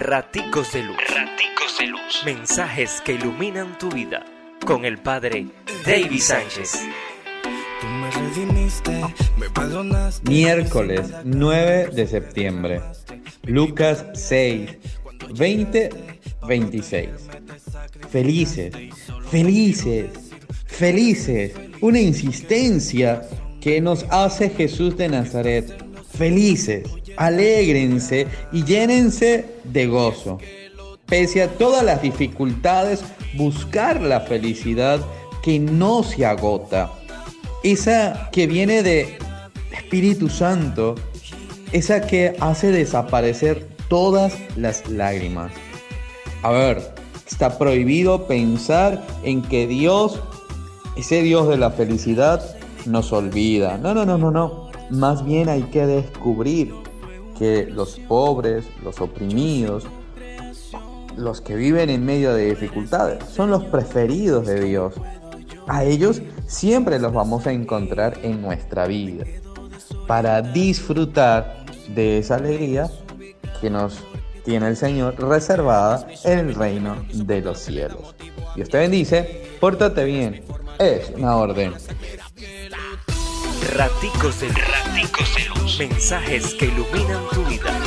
Raticos de Luz. Raticos de Luz. Mensajes que iluminan tu vida. Con el Padre David Sánchez. Miércoles 9 de septiembre. Lucas 6, 20, 26. Felices, felices, felices. Una insistencia que nos hace Jesús de Nazaret. Felices, alégrense y llénense de gozo. Pese a todas las dificultades, buscar la felicidad que no se agota. Esa que viene de Espíritu Santo, esa que hace desaparecer todas las lágrimas. A ver, está prohibido pensar en que Dios, ese Dios de la felicidad, nos olvida. No, no, no, no, no. Más bien hay que descubrir que los pobres, los oprimidos, los que viven en medio de dificultades, son los preferidos de Dios. A ellos siempre los vamos a encontrar en nuestra vida para disfrutar de esa alegría que nos tiene el Señor reservada en el reino de los cielos. Dios te bendice, pórtate bien, es una orden. Raticos de Raticos de Luz. Mensajes que iluminan tu vida.